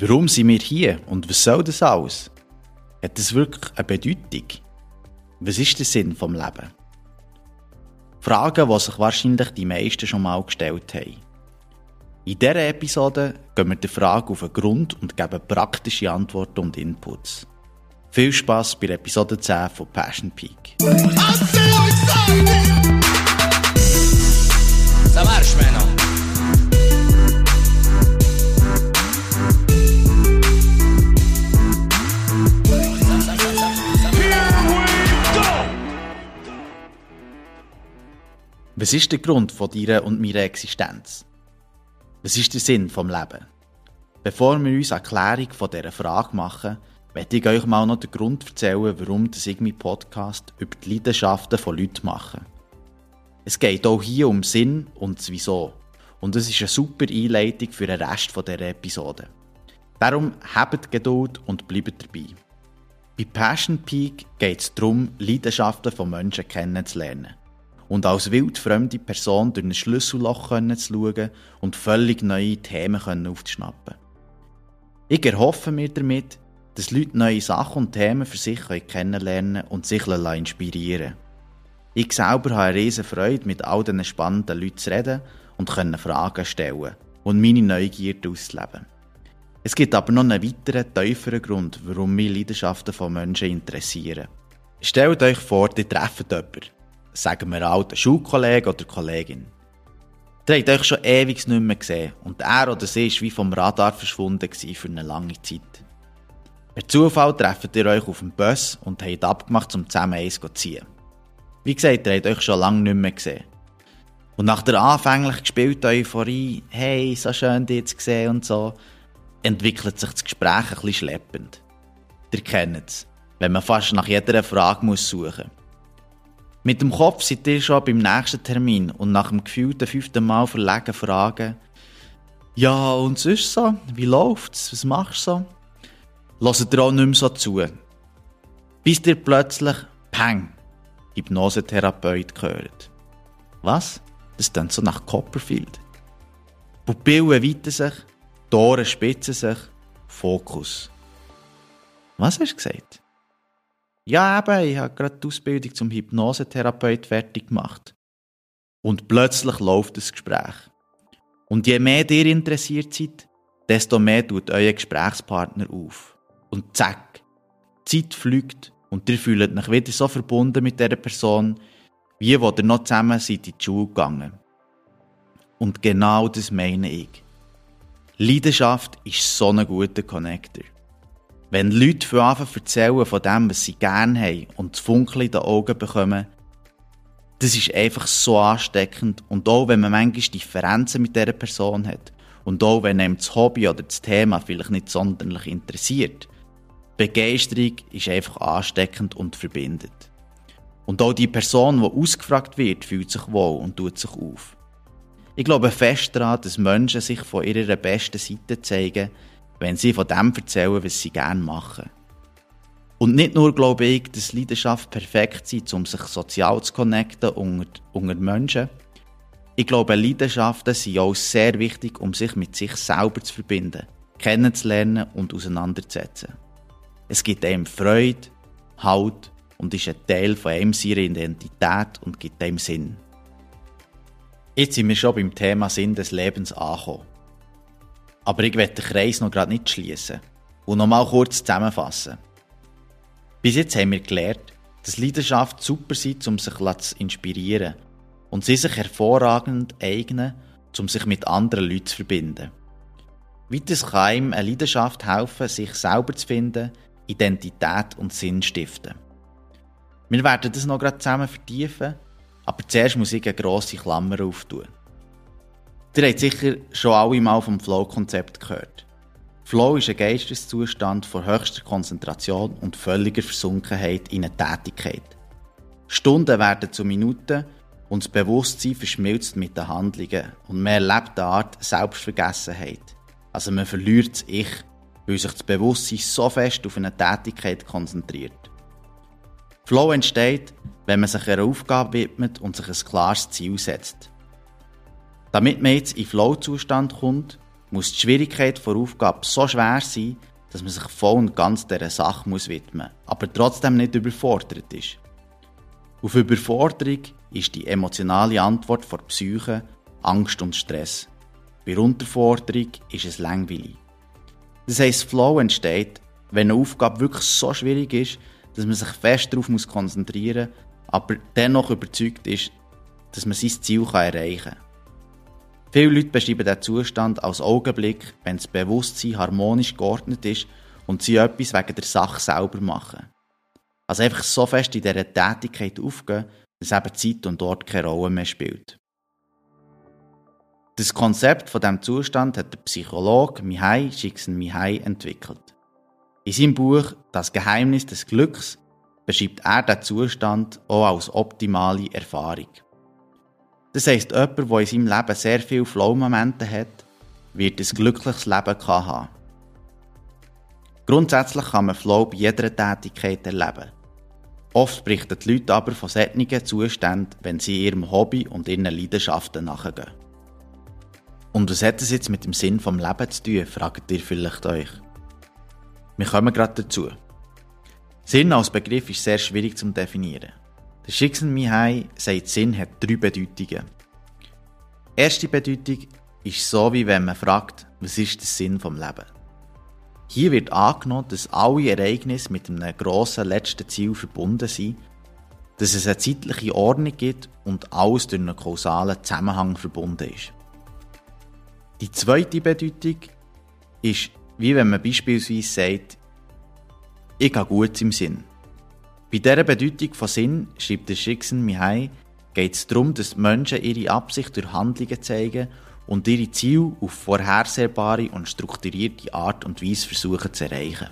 Warum sind wir hier und was soll das alles? Hat das wirklich eine Bedeutung? Was ist der Sinn vom Leben? Fragen, die sich wahrscheinlich die meisten schon mal gestellt haben. In dieser Episode gehen wir der Frage auf den Grund und geben praktische Antworten und Inputs. Viel Spaß bei Episode 10 von Passion Peak. Was ist der Grund von deiner und meiner Existenz? Was ist der Sinn vom Leben? Bevor wir uns eine Erklärung von dieser Frage machen, möchte ich euch mal noch den Grund erzählen, warum das irgendwie Podcast über die Leidenschaften von Leuten machen. Es geht auch hier um Sinn und das Wieso. Und es ist eine super Einleitung für den Rest dieser Episode. Darum habt Geduld und bleibt dabei. Bei Passion Peak geht es darum, Leidenschaften von Menschen kennenzulernen und als wildfremde Person durch ein Schlüsselloch zu schauen und völlig neue Themen aufzuschnappen. Ich erhoffe mir damit, dass Leute neue Sachen und Themen für sich kennenlernen und sich inspirieren Ich selber habe eine riesige Freude, mit all diesen spannenden Leuten zu reden und Fragen stellen und meine Neugierde auszuleben. Es gibt aber noch einen weiteren, tieferen Grund, warum mich Leidenschaften von Menschen interessieren. Stellt euch vor, ihr trefft jemanden sagen wir alten Schulkollegen oder Kollegin. Ihr habt euch schon ewig nicht mehr gesehen und er oder sie war wie vom Radar verschwunden für eine lange Zeit. Per Zufall trefft ihr euch auf dem Bus und habt abgemacht, um zusammen eins zu ziehen. Wie gesagt, ihr habt euch schon lange nicht mehr gesehen. Und nach der anfänglich gespielten Euphorie, hey, so schön dich zu sehen und so, entwickelt sich das Gespräch ein bisschen schleppend. Ihr kennt es, wenn man fast nach jeder Frage muss suchen muss. Mit dem Kopf seid ihr schon beim nächsten Termin und nach dem gefühlten fünften Mal verlegen fragen, ja, und sonst so? Wie läuft's? Was machst du so? Hört ihr auch nicht mehr so zu. Bis ihr plötzlich, peng, Hypnosetherapeut gehört. Was? Das klingt so nach Copperfield. Pupillen weiten sich, Ohren spitzen sich, Fokus. Was hast du gesagt? Ja, eben, ich habe gerade die Ausbildung zum Hypnosetherapeut fertig gemacht. Und plötzlich läuft das Gespräch. Und je mehr ihr interessiert seid, desto mehr tut euer Gesprächspartner auf. Und zack, die Zeit fliegt und ihr fühlt euch wieder so verbunden mit dieser Person, wie wo ihr noch zusammen seid in die Schule gegangen. Und genau das meine ich. Leidenschaft ist so ein guter Connector. Wenn Leute von Anfang erzählen von dem, was sie gerne haben und das Funkeln in den Augen bekommen, das ist einfach so ansteckend. Und auch wenn man manchmal Differenzen mit dieser Person hat und auch wenn einem das Hobby oder das Thema vielleicht nicht sonderlich interessiert, Begeisterung ist einfach ansteckend und verbindet. Und auch die Person, die ausgefragt wird, fühlt sich wohl und tut sich auf. Ich glaube fest daran, dass Menschen sich von ihrer besten Seite zeigen, wenn sie von dem erzählen, was sie gerne machen. Und nicht nur glaube ich, dass Leidenschaft perfekt ist, um sich sozial zu connecten unter, unter Menschen. Ich glaube, Leidenschaften sind auch sehr wichtig, um sich mit sich selber zu verbinden, kennenzulernen und auseinanderzusetzen. Es gibt einem Freude, Halt und ist ein Teil von einem seiner Identität und gibt einem Sinn. Jetzt sind wir schon beim Thema Sinn des Lebens angekommen. Aber ich werde den Kreis noch gerade nicht schließen und noch mal kurz zusammenfassen. Bis jetzt haben wir gelernt, dass Leidenschaft super ist, um sich zu inspirieren und sie sich hervorragend eignen, um sich mit anderen Leuten zu verbinden. Weiters kann einem eine Leidenschaft helfen, sich selber zu finden, Identität und Sinn stiften. Wir werden das noch gerade zusammen vertiefen, aber zuerst muss ich eine grosse Klammer auftun. Ihr habt sicher schon alle mal vom Flow-Konzept gehört. Flow ist ein Geisteszustand von höchster Konzentration und völliger Versunkenheit in eine Tätigkeit. Stunden werden zu Minuten und das Bewusstsein verschmilzt mit den Handlungen und man erlebt eine Art Selbstvergessenheit. Also man verliert das Ich, weil sich das Bewusstsein so fest auf eine Tätigkeit konzentriert. Flow entsteht, wenn man sich einer Aufgabe widmet und sich ein klares Ziel setzt. Damit man jetzt in Flow-Zustand kommt, muss die Schwierigkeit der Aufgabe so schwer sein, dass man sich voll und ganz dieser Sache widmen muss, aber trotzdem nicht überfordert ist. Auf Überforderung ist die emotionale Antwort vor Psyche Angst und Stress. Bei Unterforderung ist es langweilig. Das heisst, Flow entsteht, wenn eine Aufgabe wirklich so schwierig ist, dass man sich fest darauf konzentrieren muss, aber dennoch überzeugt ist, dass man sein Ziel erreichen kann. Viele Leute beschreiben diesen Zustand als Augenblick, wenn das Bewusstsein harmonisch geordnet ist und sie etwas wegen der Sache selber machen. Also einfach so fest in dieser Tätigkeit aufgehen, dass eben Zeit und Ort keine Rolle mehr spielt. Das Konzept von diesem Zustand hat der Psychologe Mihai Csikszentmihalyi entwickelt. In seinem Buch Das Geheimnis des Glücks beschreibt er den Zustand auch als optimale Erfahrung. Das heisst, jemand, der in seinem Leben sehr viele Flow-Momente hat, wird ein glückliches Leben haben. Grundsätzlich kann man Flow bei jeder Tätigkeit erleben. Oft berichten die Leute aber von solchen Zuständen, wenn sie ihrem Hobby und ihren Leidenschaften nachgehen. Und was hat das jetzt mit dem Sinn vom Leben zu tun, fragt ihr vielleicht euch. Wir kommen gerade dazu. Sinn als Begriff ist sehr schwierig zu definieren. Der Schicksal sagt, Sinn hat drei Bedeutungen. Erste Bedeutung ist so, wie wenn man fragt, was ist der Sinn vom Leben? Hier wird angenommen, dass alle Ereignisse mit einem grossen letzten Ziel verbunden sind, dass es eine zeitliche Ordnung gibt und alles durch einen kausalen Zusammenhang verbunden ist. Die zweite Bedeutung ist, wie wenn man beispielsweise sagt, ich habe gut im Sinn. Bei dieser Bedeutung von Sinn, schreibt der Schicksen Mihai, geht es darum, dass Menschen ihre Absicht durch Handlungen zeigen und ihre Ziele auf vorhersehbare und strukturierte Art und Weise versuchen zu erreichen.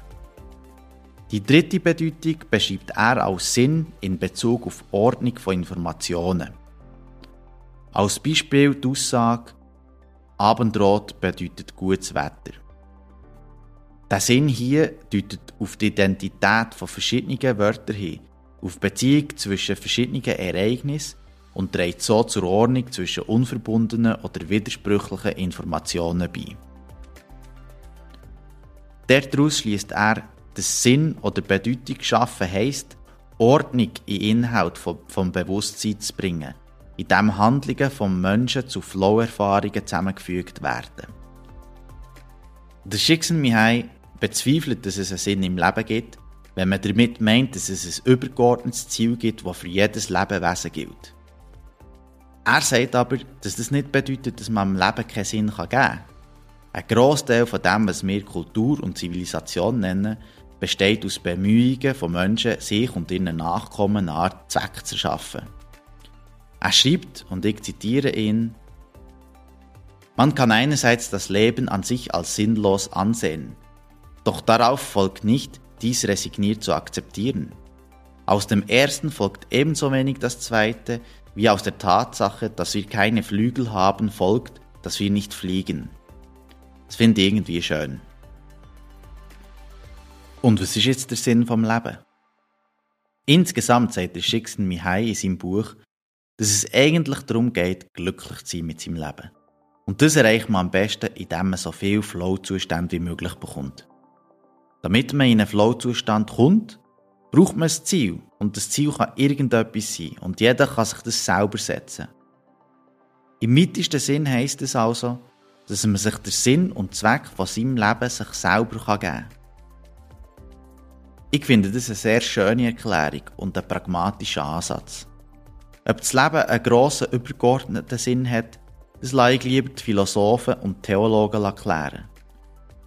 Die dritte Bedeutung beschreibt er als Sinn in Bezug auf Ordnung von Informationen. Als Beispiel die Aussage, Abendrot bedeutet gutes Wetter. Der Sinn hier deutet auf die Identität von verschiedenen Wörtern hin, auf Beziehung zwischen verschiedenen Ereignissen und trägt so zur Ordnung zwischen unverbundenen oder widersprüchlichen Informationen bei. Daraus schließt er, dass Sinn oder Bedeutung schaffen heisst, Ordnung in Inhalt vom, vom Bewusstsein zu bringen – in dem Handlungen vom Menschen zu Flow-Erfahrungen zusammengefügt werden. Der Schicksenmihai bezweifelt, dass es einen Sinn im Leben gibt, wenn man damit meint, dass es ein übergeordnetes Ziel gibt, das für jedes Lebewesen gilt. Er sagt aber, dass das nicht bedeutet, dass man im Leben keinen Sinn geben kann. Ein Großteil von dem, was wir Kultur und Zivilisation nennen, besteht aus Bemühungen von Menschen, sich und ihren Nachkommen eine Art Zweck zu schaffen. Er schreibt, und ich zitiere ihn, man kann einerseits das Leben an sich als sinnlos ansehen, doch darauf folgt nicht, dies resigniert zu akzeptieren. Aus dem ersten folgt ebenso wenig das zweite, wie aus der Tatsache, dass wir keine Flügel haben, folgt, dass wir nicht fliegen. Das finde ich irgendwie schön. Und was ist jetzt der Sinn vom Leben? Insgesamt sagt der Schicksen Mihai in seinem Buch, dass es eigentlich darum geht, glücklich zu sein mit seinem Leben. Und das erreicht man am besten, indem man so viel Flow-Zustand wie möglich bekommt. Damit man in einen Flow-Zustand kommt, braucht man ein Ziel. Und das Ziel kann irgendetwas sein. Und jeder kann sich das selber setzen. Im weitesten Sinn heisst es also, dass man sich den Sinn und Zweck von seinem Leben sich selber geben kann. Ich finde das eine sehr schöne Erklärung und ein pragmatischer Ansatz. Ob das Leben einen grossen, übergeordneten Sinn hat, das lasse ich lieber die Philosophen und Theologen erklären.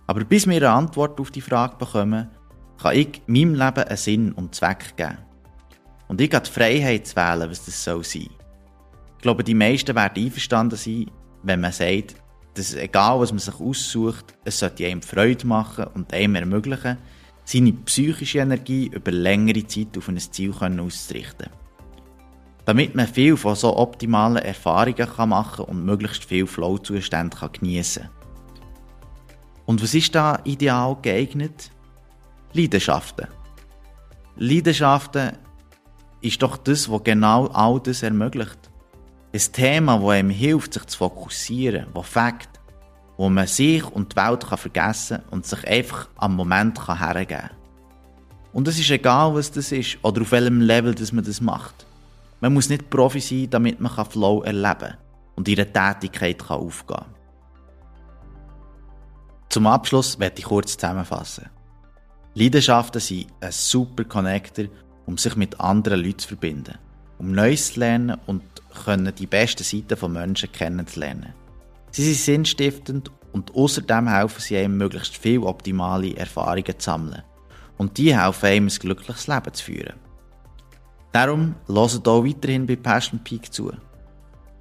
Aber bis wir eine Antwort auf die Frage bekommen, kann ich meinem Leben einen Sinn und Zweck geben. Und ich habe die Freiheit zu wählen, was das soll sein. Ich glaube, die meisten werden einverstanden sein, wenn man sagt, dass egal was man sich aussucht, es sollte einem Freude machen und einem ermöglichen, seine psychische Energie über längere Zeit auf ein Ziel auszurichten damit man viel von so optimalen Erfahrungen machen kann und möglichst viel Flow-Zustände geniessen kann. Und was ist da ideal geeignet? Leidenschaften. Leidenschaften ist doch das, was genau all das ermöglicht. Ein Thema, das einem hilft, sich zu fokussieren, das fängt. wo man sich und die Welt kann vergessen und sich einfach am Moment kann hergeben kann. Und es ist egal, was das ist oder auf welchem Level dass man das macht. Man muss nicht Profi sein, damit man Flow erleben kann und ihre Tätigkeit kann aufgehen kann. Zum Abschluss werde ich kurz zusammenfassen. Leidenschaften sind ein super Connector, um sich mit anderen Leuten zu verbinden, um Neues zu lernen und können die besten Seiten von Menschen kennenzulernen. Sie sind sinnstiftend und außerdem helfen sie einem, möglichst viele optimale Erfahrungen zu sammeln. Und die helfen einem, ein glückliches Leben zu führen. Darum hört auch weiterhin bei Passion Peak zu.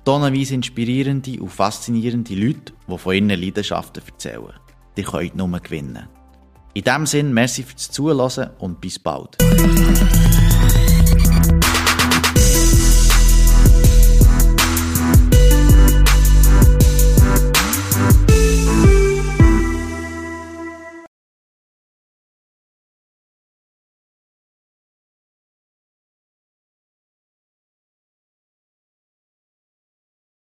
Tonnenweise inspirierende und faszinierende Leute, die von ihren Leidenschaften erzählen. Die könnt nur gewinnen. In diesem Sinne, merci fürs Zuhören und bis bald.